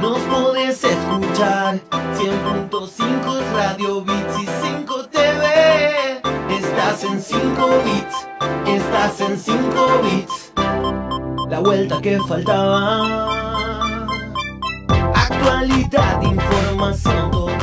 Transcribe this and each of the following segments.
Nos podés escuchar 100.5 Radio Bits y 5 TV. Estás en 5 bits, estás en 5 bits. La vuelta que faltaba. Actualidad, información.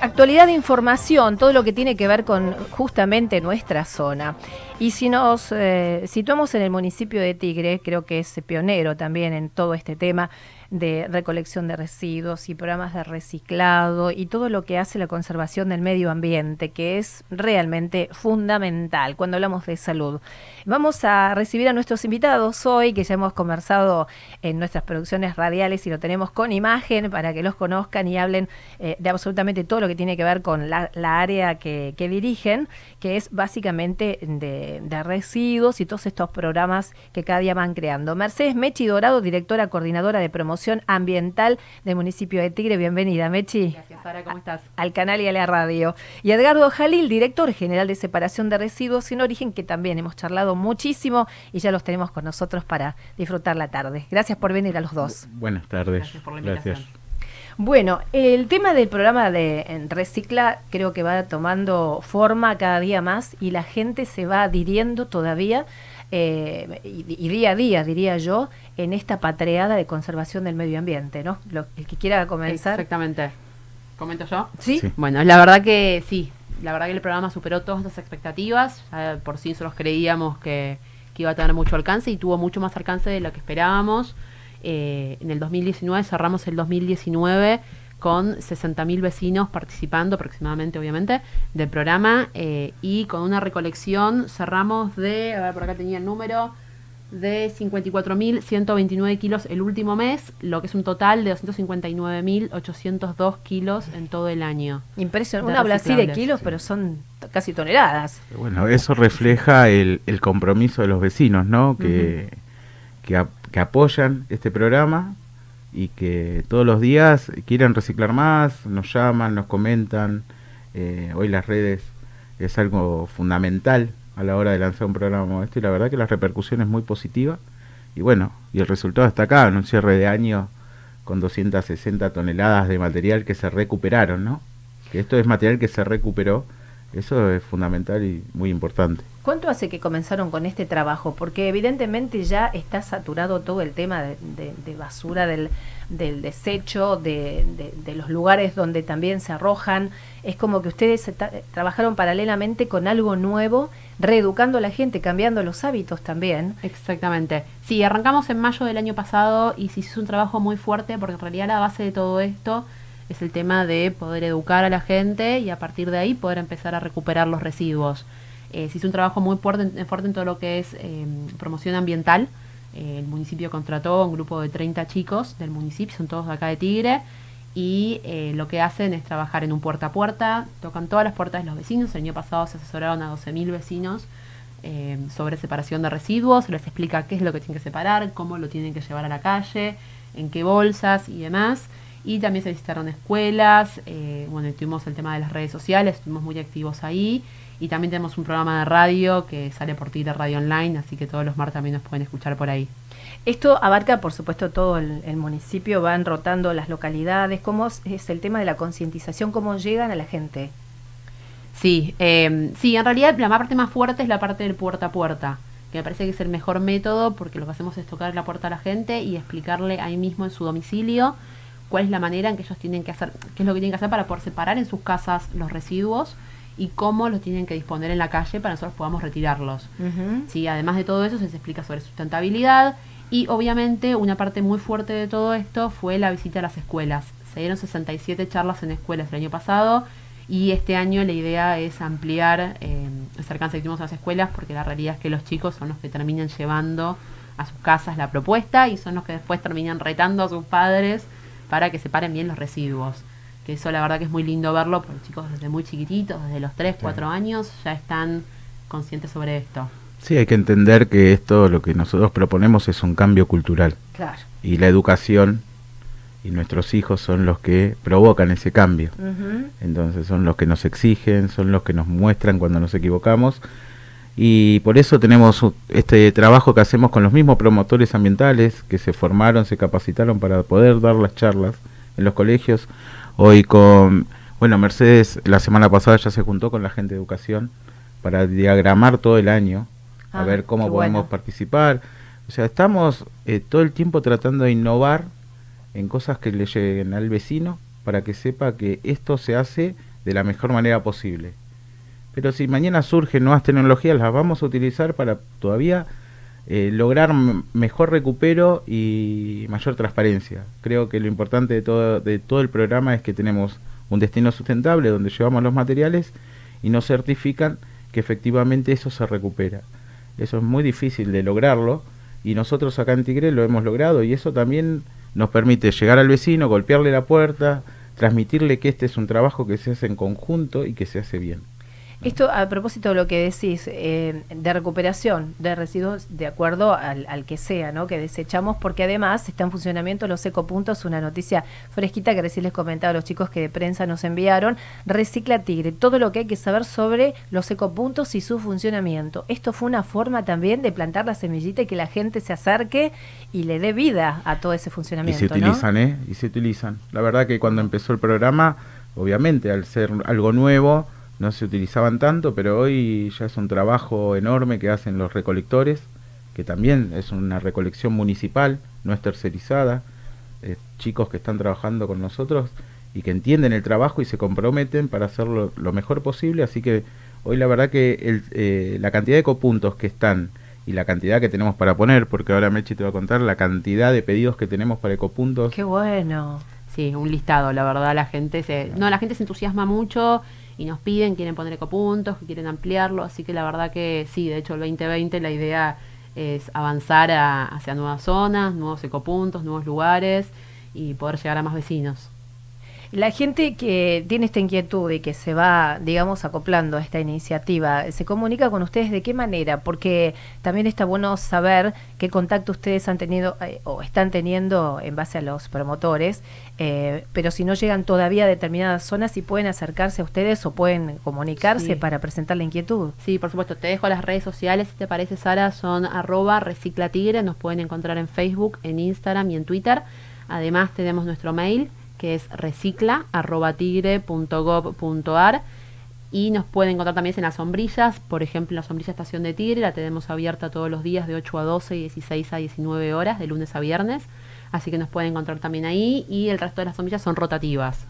Actualidad de información, todo lo que tiene que ver con justamente nuestra zona. Y si nos eh, situamos en el municipio de Tigre, creo que es pionero también en todo este tema de recolección de residuos y programas de reciclado y todo lo que hace la conservación del medio ambiente, que es realmente fundamental cuando hablamos de salud. Vamos a recibir a nuestros invitados hoy, que ya hemos conversado en nuestras producciones radiales y lo tenemos con imagen para que los conozcan y hablen eh, de absolutamente todo lo que tiene que ver con la, área que, que dirigen, que es básicamente de, de residuos y todos estos programas que cada día van creando. Mercedes Mechi Dorado, directora coordinadora de promoción ambiental del municipio de Tigre. Bienvenida, Mechi. Gracias, Sara, ¿cómo estás? Al canal y a la radio. Y Edgardo Jalil, director general de separación de residuos sin origen, que también hemos charlado muchísimo y ya los tenemos con nosotros para disfrutar la tarde. Gracias por venir a los dos. Buenas tardes. Gracias por la invitación. Gracias. Bueno, el tema del programa de en Recicla creo que va tomando forma cada día más y la gente se va adhiriendo todavía eh, y, y día a día, diría yo, en esta patreada de conservación del medio ambiente, ¿no? Lo, el que quiera comenzar. Exactamente. ¿Comento yo? ¿Sí? Sí. Bueno, la verdad que sí. La verdad que el programa superó todas las expectativas. Ya por sí nosotros creíamos que, que iba a tener mucho alcance y tuvo mucho más alcance de lo que esperábamos. Eh, en el 2019 cerramos el 2019 con 60.000 vecinos participando aproximadamente, obviamente, del programa eh, y con una recolección cerramos de, a ver, por acá tenía el número, de 54.129 kilos el último mes, lo que es un total de 259.802 kilos en todo el año. Impresionante. Uno habla así de kilos, sí. pero son casi toneladas. Bueno, eso refleja el, el compromiso de los vecinos, ¿no? Que, que apoyan este programa y que todos los días quieren reciclar más, nos llaman, nos comentan. Eh, hoy las redes es algo fundamental a la hora de lanzar un programa como este y la verdad que la repercusión es muy positiva. Y bueno, y el resultado está acá, en un cierre de año con 260 toneladas de material que se recuperaron, ¿no? Que esto es material que se recuperó, eso es fundamental y muy importante. ¿Cuánto hace que comenzaron con este trabajo? Porque evidentemente ya está saturado todo el tema de, basura, del, desecho, de, de- los lugares donde también se arrojan. Es como que ustedes trabajaron paralelamente con algo nuevo, reeducando a la gente, cambiando los hábitos también. Exactamente. Sí, arrancamos en mayo del año pasado y se hizo un trabajo muy fuerte porque en realidad la base de todo esto es el tema de poder educar a la gente y a partir de ahí poder empezar a recuperar los residuos. Eh, se hizo un trabajo muy fuerte, fuerte en todo lo que es eh, promoción ambiental. Eh, el municipio contrató un grupo de 30 chicos del municipio, son todos de acá de Tigre, y eh, lo que hacen es trabajar en un puerta a puerta, tocan todas las puertas de los vecinos. El año pasado se asesoraron a 12.000 vecinos eh, sobre separación de residuos, se les explica qué es lo que tienen que separar, cómo lo tienen que llevar a la calle, en qué bolsas y demás. Y también se visitaron escuelas, eh, bueno, tuvimos el tema de las redes sociales, estuvimos muy activos ahí. Y también tenemos un programa de radio que sale por Twitter Radio Online, así que todos los martes también nos pueden escuchar por ahí. Esto abarca, por supuesto, todo el, el municipio, van rotando las localidades. ¿Cómo es- es el tema de la concientización? ¿Cómo llegan a la gente? Sí, eh, sí, en realidad la parte más fuerte es la parte del puerta a puerta, que me parece que es el mejor método porque lo que hacemos es tocar la puerta a la gente y explicarle ahí mismo en su domicilio cuál es la manera en que ellos tienen que hacer, qué es lo que tienen que hacer para poder separar en sus casas los residuos y cómo los tienen que disponer en la calle para que nosotros podamos retirarlos. Ujú. Sí, además de todo eso se les explica sobre sustentabilidad y obviamente una parte muy fuerte de todo esto fue la visita a las escuelas. Se dieron 67 charlas en escuelas el año pasado y este año la idea es ampliar eh, ese alcance que tuvimos a las escuelas porque la realidad es que los chicos son los que terminan llevando a sus casas la propuesta y son los que después terminan retando a sus padres para que separen bien los residuos. Que eso la verdad que es muy lindo verlo porque los chicos desde muy chiquititos, desde los 3, 4 años, ya están conscientes sobre esto. Sí, hay que entender que esto lo que nosotros proponemos es un cambio cultural Claro. y la educación y nuestros hijos son los que provocan ese cambio. Entonces son los que nos exigen, son los que nos muestran cuando nos equivocamos y por eso tenemos este trabajo que hacemos con los mismos promotores ambientales que se formaron, se capacitaron para poder dar las charlas en los colegios. Hoy con, bueno, Mercedes la semana pasada ya se juntó con la gente de educación para diagramar todo el año, a Ah, ver cómo podemos bueno. participar. O sea, estamos eh, todo el tiempo tratando de innovar en cosas que le lleguen al vecino para que sepa que esto se hace de la mejor manera posible. Pero si mañana surgen nuevas tecnologías, las vamos a utilizar para todavía eh, lograr mejor recupero y mayor transparencia. Creo que lo importante de todo, de todo el programa es que tenemos un destino sustentable donde llevamos los materiales y nos certifican que efectivamente eso se recupera. Eso es muy difícil de lograrlo y nosotros acá en Tigre lo hemos logrado y eso también nos permite llegar al vecino, golpearle la puerta, transmitirle que este es un trabajo que se hace en conjunto y que se hace bien. Esto a propósito de lo que decís, eh, de recuperación de residuos de acuerdo al, al que sea, ¿no? Que desechamos, porque además está en funcionamiento los ecopuntos, una noticia fresquita que recién les comentaba a los chicos que de prensa nos enviaron. Recicla Tigre, todo lo que hay que saber sobre los ecopuntos y su funcionamiento. Esto fue una forma también de plantar la semillita y que la gente se acerque y le dé vida a todo ese Y funcionamiento. se ¿no? utilizan, ¿eh? Y se utilizan. La verdad que cuando empezó el programa, obviamente, al ser algo nuevo, no se utilizaban tanto, pero hoy ya es un trabajo enorme que hacen los recolectores, que también es una recolección municipal, no es tercerizada. eh, chicos que están trabajando con nosotros y que entienden el trabajo y se comprometen para hacerlo lo mejor posible. Así que hoy la verdad que el, eh, la cantidad de ecopuntos que están y la cantidad que tenemos para poner, porque ahora Mechi te va a contar la cantidad de pedidos que tenemos para ecopuntos. Qué bueno. Sí, un listado, la verdad, la gente se, no, la gente se entusiasma mucho y nos piden, quieren poner ecopuntos, que quieren ampliarlo, así que la verdad que sí, de hecho el 2020 la idea es avanzar a- hacia nuevas zonas, nuevos ecopuntos, nuevos lugares y poder llegar a más vecinos. La gente que tiene esta inquietud y que se va, digamos, acoplando a esta iniciativa, ¿se comunica con ustedes de qué manera? Porque también está bueno saber qué contacto ustedes han tenido eh, o están teniendo en base a los promotores, eh, pero si no llegan todavía a determinadas zonas, si pueden acercarse a ustedes o pueden comunicarse Sí. para presentar la inquietud. Sí, por supuesto, te dejo las redes sociales, si te parece Sara, son arroba reciclatigre, nos pueden encontrar en Facebook, en Instagram y en Twitter. Además tenemos nuestro mail, que es recicla arroba tigre punto gob punto ar. y nos pueden encontrar también en las sombrillas, por ejemplo, la sombrilla Estación de Tigre, la tenemos abierta todos los días de 8 a 12 y 16 a 19 horas, de lunes a viernes, así que nos pueden encontrar también ahí, y el resto de las sombrillas son rotativas.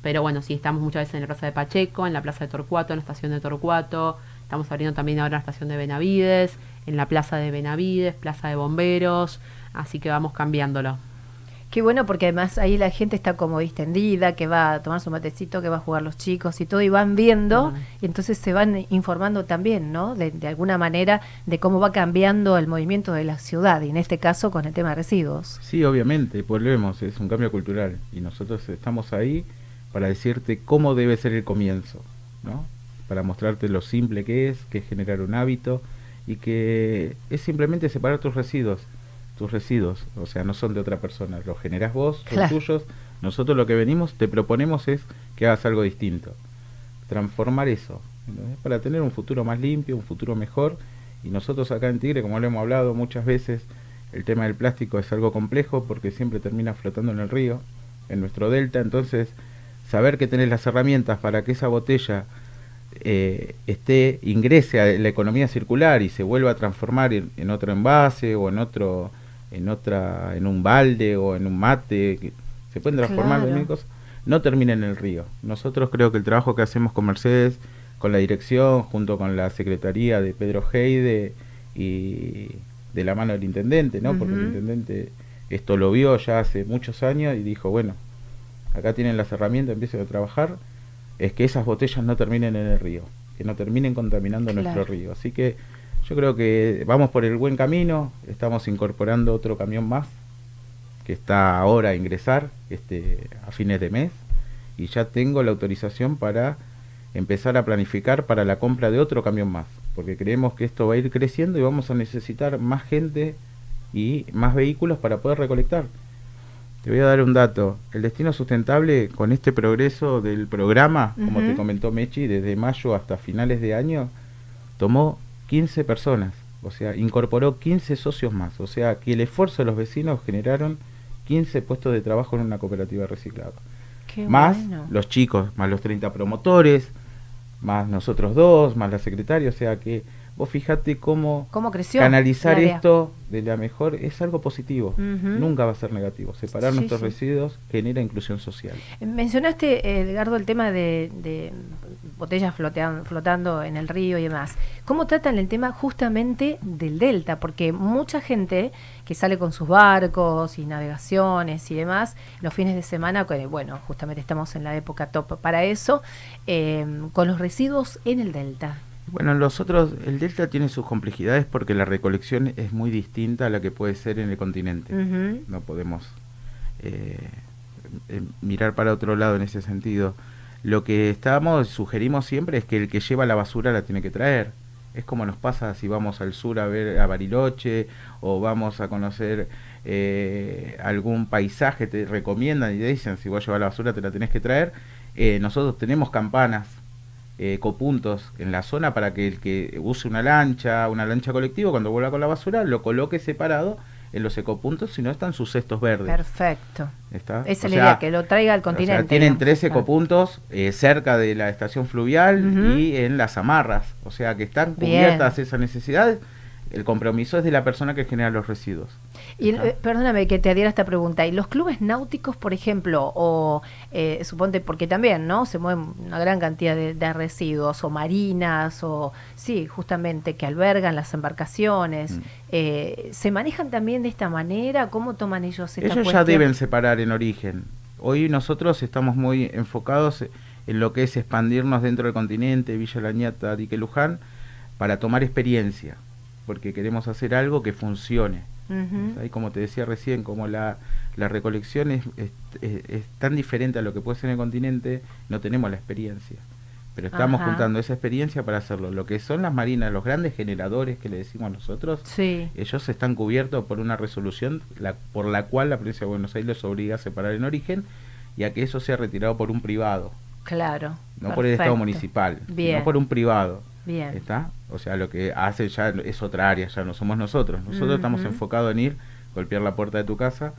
Pero bueno, sí, estamos muchas veces en la Plaza de Pacheco, en la Plaza de Torcuato, en la estación de Torcuato, estamos abriendo también ahora la estación de Benavides, en la Plaza de Benavides, Plaza de Bomberos, así que vamos cambiándolo. Qué bueno porque además ahí la gente está como distendida, que va a tomar su matecito, que va a jugar los chicos y todo, y van viendo, y entonces se van informando también, ¿no? De, de alguna manera de cómo va cambiando el movimiento de la ciudad, y en este caso con el tema de residuos. Sí, obviamente, volvemos, es un cambio cultural y nosotros estamos ahí para decirte cómo debe ser el comienzo, ¿no? Para mostrarte lo simple que es, que es generar un hábito y que es simplemente separar tus residuos, tus residuos, o sea, no son de otra persona, los generás vos, son Claro. tuyos. Nosotros lo que venimos, te proponemos es que hagas algo distinto, transformar eso, ¿entendés? para tener un futuro más limpio, un futuro mejor. Y nosotros acá en Tigre, como lo hemos hablado muchas veces, el tema del plástico es algo complejo porque siempre termina flotando en el río, en nuestro delta. Entonces, saber que tenés las herramientas para que esa botella eh, esté ingrese a la economía circular y se vuelva a transformar en, en otro envase o en otro en otra en un balde o en un mate que se pueden transformar en mil cosas no termina en el río nosotros creo que el trabajo que hacemos con Mercedes con la dirección junto con la secretaría de Pedro Heide y de la mano del intendente no porque el intendente esto lo vio ya hace muchos años y dijo bueno acá tienen las herramientas empiecen a trabajar es que esas botellas no terminen en el río, que no terminen contaminando Claro. nuestro río. Así que yo creo que vamos por el buen camino, estamos incorporando otro camión más que está ahora a ingresar este, a fines de mes y ya tengo la autorización para empezar a planificar para la compra de otro camión más, porque creemos que esto va a ir creciendo y vamos a necesitar más gente y más vehículos para poder recolectar. Te voy a dar un dato. El destino sustentable, con este progreso del programa, como te comentó Mechi, desde mayo hasta finales de año, tomó 15 personas, o sea, incorporó 15 socios más, o sea, que el esfuerzo de los vecinos generaron 15 puestos de trabajo en una cooperativa reciclada. Qué más bueno. los chicos, más los 30 promotores, más nosotros dos, más la secretaria, o sea que vos fijate cómo ¿Cómo creció? canalizar esto de la mejor es algo positivo, nunca va a ser negativo. Separar Sí, nuestros sí. residuos genera inclusión social. Mencionaste, eh, Edgardo, el tema de, de botellas flotean- flotando en el río y demás. ¿Cómo tratan el tema justamente del delta? Porque mucha gente que sale con sus barcos y navegaciones y demás, los fines de semana, bueno, justamente estamos en la época top para eso, eh, con los residuos en el delta. Bueno, los otros, el delta tiene sus complejidades porque la recolección es muy distinta a la que puede ser en el continente. No podemos eh, eh, mirar para otro lado en ese sentido. Lo que estamos, sugerimos siempre es que el que lleva la basura la tiene que traer. Es como nos pasa si vamos al sur a ver a Bariloche o vamos a conocer eh, algún paisaje, te recomiendan y te dicen si vos llevas la basura te la tenés que traer. Eh, nosotros tenemos campanas, eh, ecopuntos en la zona para que el que use una lancha, una lancha colectiva, cuando vuelva con la basura, lo coloque separado en los ecopuntos, si no están sus cestos verdes. Perfecto. ¿Está? Esa es la idea, que lo traiga al o sea, continente. tienen digamos. tres ecopuntos eh, cerca de la estación fluvial y en las amarras. O sea que están Bien. cubiertas esas necesidades. El compromiso es de la persona que genera los residuos. Y eh, perdóname que te adhiera esta pregunta. ¿Y los clubes náuticos, por ejemplo, o eh, suponte, porque también, ¿no? Se mueven una gran cantidad de, de residuos, o marinas, o sí, justamente que albergan las embarcaciones, Mm. eh, ¿se manejan también de esta manera? ¿Cómo toman ellos esta Ellos ya deben separar en origen. Hoy nosotros estamos muy enfocados en lo que es expandirnos dentro del continente, Villa Lañata, Dique Luján, para tomar experiencia, porque queremos hacer algo que funcione. Ujú. Ahí, como te decía recién, como la, la recolección es, es- es- es tan diferente a lo que puede ser en el continente, no tenemos la experiencia. Pero estamos Ajá. juntando esa experiencia para hacerlo. Lo que son las marinas, los grandes generadores que le decimos nosotros, Sí. ellos están cubiertos por una resolución la- por la cual la provincia de Buenos Aires los obliga a separar en origen y a que eso sea retirado por un privado, Claro. no por el Estado municipal, Bien. no por un privado. Bien. ¿Está? O sea, lo que hace ya es otra área, ya no somos nosotros. Nosotros estamos enfocados en ir, golpear la puerta de tu casa,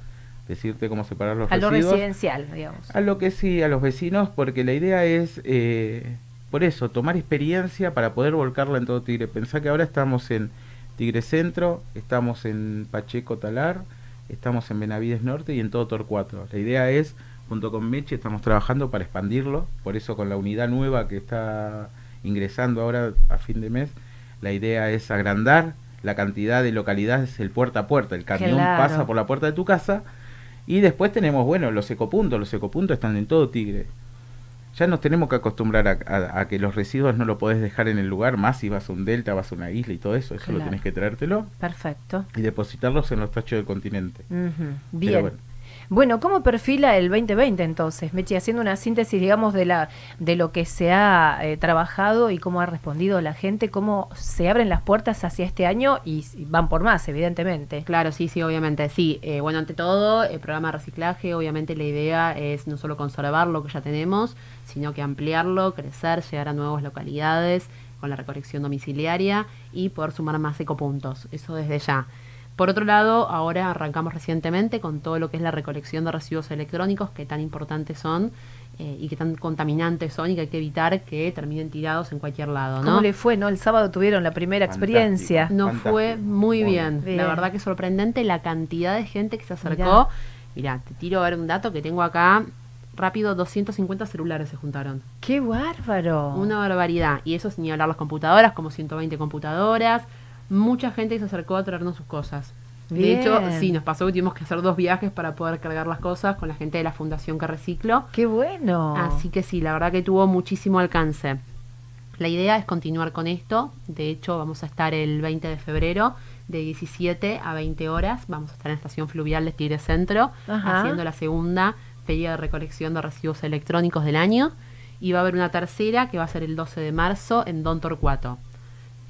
decirte cómo separar los A lo residuos. residencial, digamos. A lo que sí, a los vecinos, porque la idea es, eh, por eso, tomar experiencia para poder volcarla en todo Tigre. Pensá que ahora estamos en Tigre Centro, estamos en Pacheco Talar, estamos en Benavides Norte y en todo Torcuato. La idea es, junto con Meche, estamos trabajando para expandirlo, por eso con la unidad nueva que está ingresando ahora a fin de mes, la idea es agrandar la cantidad de localidades, el puerta a puerta, el camión Claro. pasa por la puerta de tu casa y después tenemos, bueno, los ecopuntos, los ecopuntos están en todo Tigre. Ya nos tenemos que acostumbrar a, a- a que los residuos no lo podés dejar en el lugar, más si vas a un delta, vas a una isla y todo eso, eso lo tenés que traértelo Perfecto. y depositarlos en los tachos del continente. Bien. bueno. Bueno, ¿cómo perfila el 2020 entonces, Mechi? Haciendo una síntesis, digamos, de la de lo que se ha eh, trabajado y cómo ha respondido la gente, cómo se abren las puertas hacia este año y, van por más, evidentemente. Claro, sí, sí, obviamente, sí. Eh, bueno, ante todo, el programa de reciclaje, obviamente la idea es no solo conservar lo que ya tenemos, sino que ampliarlo, crecer, llegar a nuevas localidades con la recolección domiciliaria y poder sumar más ecopuntos. Eso desde ya. Por otro lado, ahora arrancamos recientemente con todo lo que es la recolección de residuos electrónicos, que tan importantes son eh, y que tan contaminantes son y que hay que evitar que terminen tirados en cualquier lado. ¿no? ¿Cómo le fue, no? El sábado tuvieron la primera Fantástico. experiencia. Nos Fantástico. fue muy bien. bien. La verdad que sorprendente la cantidad de gente que se Mirá. acercó. Mirá, te tiro a ver un dato que tengo acá. Rápido, 250 celulares se juntaron. ¡Qué bárbaro! Una barbaridad. Y eso sin ni hablar las computadoras, como 120 computadoras. Mucha gente que se acercó a traernos sus cosas. Bien. De hecho, sí, nos pasó que tuvimos que hacer dos viajes para poder cargar las cosas con la gente de la Fundación que reciclo. ¡Qué bueno! Así que sí, la verdad que tuvo muchísimo alcance. La idea es continuar con esto. De hecho, vamos a estar el 20 de febrero de 17 a 20 horas. Vamos a estar en la estación fluvial de Tigre Centro Ajá. haciendo la segunda feria de recolección de residuos electrónicos del año. Y va a haber una tercera que va a ser el 12 de marzo en Don Torcuato.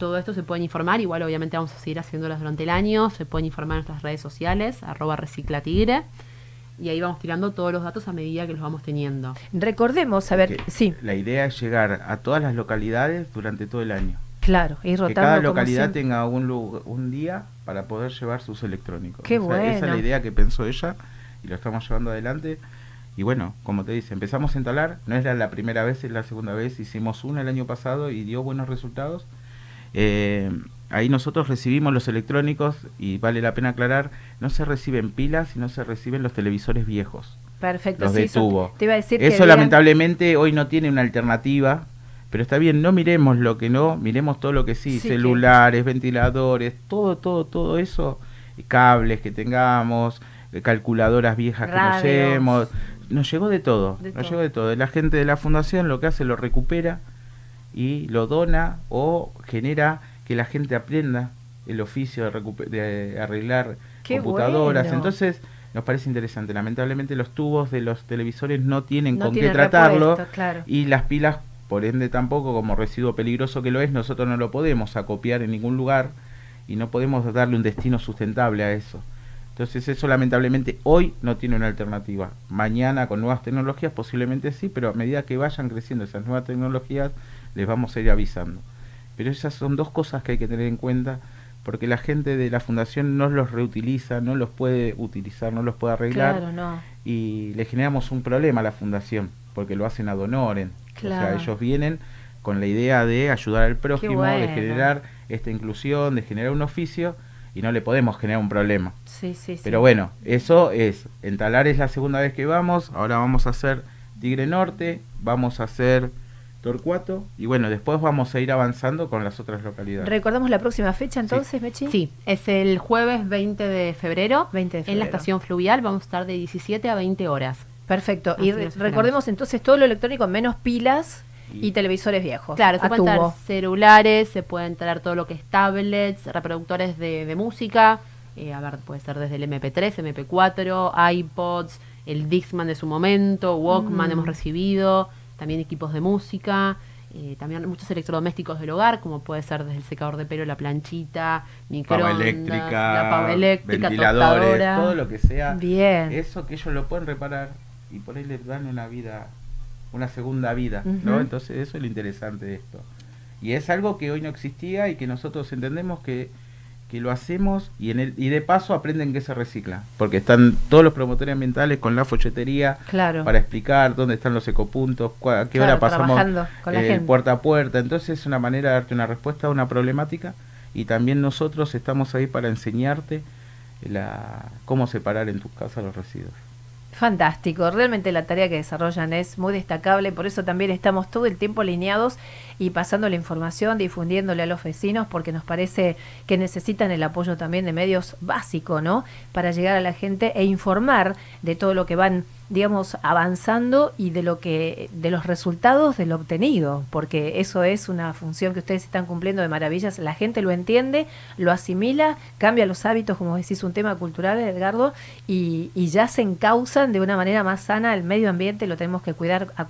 Todo esto se pueden informar, igual obviamente vamos a seguir haciéndolas durante el año, se pueden informar en nuestras redes sociales, arroba reciclatigre, y ahí vamos tirando todos los datos a medida que los vamos teniendo. Recordemos, a ver, Que sí. La idea es llegar a todas las localidades durante todo el año. Claro, ir Que rotando. cada como localidad tenga un, lu- un día para poder llevar sus electrónicos. Qué Esa- Esa es bueno. la idea que pensó ella y lo estamos llevando adelante. Y bueno, como te dice, empezamos a instalar, no es la, la primera vez, es la segunda vez, hicimos una el año pasado y dio buenos resultados. Eh, ahí nosotros recibimos los electrónicos y vale la pena aclarar, no se reciben pilas, sino se reciben los televisores viejos, Perfecto, los sí, de eso tubo. Te iba a decir que Eso habían- lamentablemente hoy no tiene una alternativa, pero está bien, no miremos lo que no, miremos todo lo que sí, Sí, que- celulares, ventiladores, todo, todo, todo eso, cables que tengamos, eh, calculadoras viejas que Radios. nos llevemos, nos llegó de todo, De nos todo. llegó de todo. La gente de la fundación lo que hace lo recupera y lo dona o genera que la gente aprenda el oficio de, de arreglar Qué computadoras. bueno. Entonces, nos parece interesante. Lamentablemente los tubos de los televisores no tienen No con qué tratarlo claro. y las pilas, por ende tampoco, como residuo peligroso que lo es, nosotros no lo podemos acopiar en ningún lugar y no podemos darle un destino sustentable a eso. Entonces eso lamentablemente hoy no tiene una alternativa. Mañana con nuevas tecnologías posiblemente sí, pero a medida que vayan creciendo esas nuevas tecnologías les vamos a ir avisando. Pero esas son dos cosas que hay que tener en cuenta porque la gente de la fundación no los reutiliza, no los puede utilizar, no los puede arreglar Claro, no. y le generamos un problema a la fundación porque lo hacen ad honorem. O Claro. sea, ellos vienen con la idea de ayudar al prójimo, de generar esta inclusión, de generar un oficio y no le podemos generar un problema. Sí, sí, sí. Pero bueno, eso es, en Talar es la segunda vez que vamos, ahora vamos a hacer Tigre Norte, vamos a hacer Torcuato y bueno, después vamos a ir avanzando con las otras localidades. ¿Recordamos la próxima fecha entonces, Mechi? Sí, es el jueves 20 de febrero. 20 de En febrero. la estación fluvial vamos a estar de 17 a 20 horas. Perfecto. Así y re- recordemos entonces todo lo electrónico menos pilas y, Y- televisores viejos. Claro, se pueden traer celulares, se pueden traer todo lo que es tablets, reproductores de, de música. eh, a ver, puede ser desde el MP3, MP4, iPods, el Dixman de su momento, Walkman Mm. hemos recibido, también equipos de música. eh, también muchos electrodomésticos del hogar, como puede ser desde el secador de pelo, la planchita, Pava microondas, eléctrica, la pava eléctrica, ventiladores, tostadora. todo lo que sea. Bien. Eso que ellos lo pueden reparar y por ahí les dan una vida, una segunda vida. ¿no? Entonces eso es lo interesante de esto. Y es algo que hoy no existía y que nosotros entendemos que, que lo hacemos y en el y de paso aprenden que se recicla, porque están todos los promotores ambientales con la folletería Claro. para explicar dónde están los ecopuntos, cua- a qué Claro, hora pasamos con la eh, gente. puerta a puerta. Entonces es una manera de darte una respuesta a una problemática y también nosotros estamos ahí para enseñarte la, cómo separar en tu casa los residuos. Fantástico, realmente la tarea que desarrollan es muy destacable, por eso también estamos todo el tiempo alineados y pasando la información, difundiéndole a los vecinos, porque nos parece que necesitan el apoyo también de medios básicos, ¿no? Para llegar a la gente e informar de todo lo que van, digamos, avanzando y de lo que, de los resultados de lo obtenido, porque eso es una función que ustedes están cumpliendo de maravillas, la gente lo entiende, lo asimila, cambia los hábitos, como decís, un tema cultural, Edgardo, y, y ya se encausan de una manera más sana el medio ambiente, lo tenemos que cuidar a.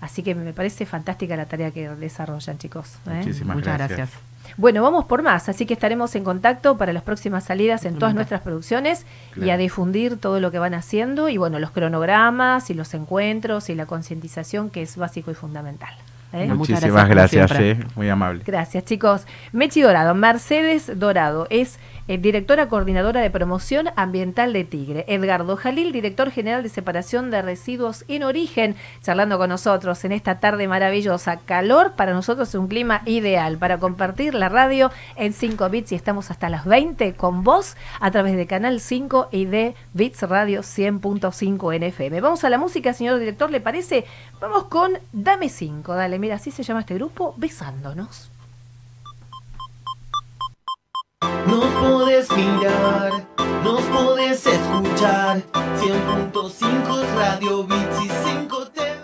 Así que me parece fantástica la tarea que desarrollan, chicos. ¿eh? Muchísimas Muchas gracias. gracias. Bueno, vamos por más, así que estaremos en contacto para las próximas salidas en todas nuestras producciones y a difundir todo lo que van haciendo y bueno, los cronogramas y los encuentros y la concientización que es básico y fundamental. ¿eh? Muchas Muchísimas gracias, eh, muy amable. Gracias, chicos. Mechi Dorado, Mercedes Dorado, es eh, directora coordinadora de promoción ambiental de Tigre. Edgardo Jalil, director general de separación de residuos en origen, charlando con nosotros en esta tarde maravillosa. Calor, para nosotros es un clima ideal para compartir la radio en 5 bits y estamos hasta las 20 con vos a través de Canal 5 y de Bits Radio 100.5 en FM. Vamos a la música, señor director, ¿le parece? Vamos con Dame 5, dale, mira, así se llama este grupo, Besándonos. Nos podés mirar, nos podés escuchar. 100.5 Radio Bits y 5 TV.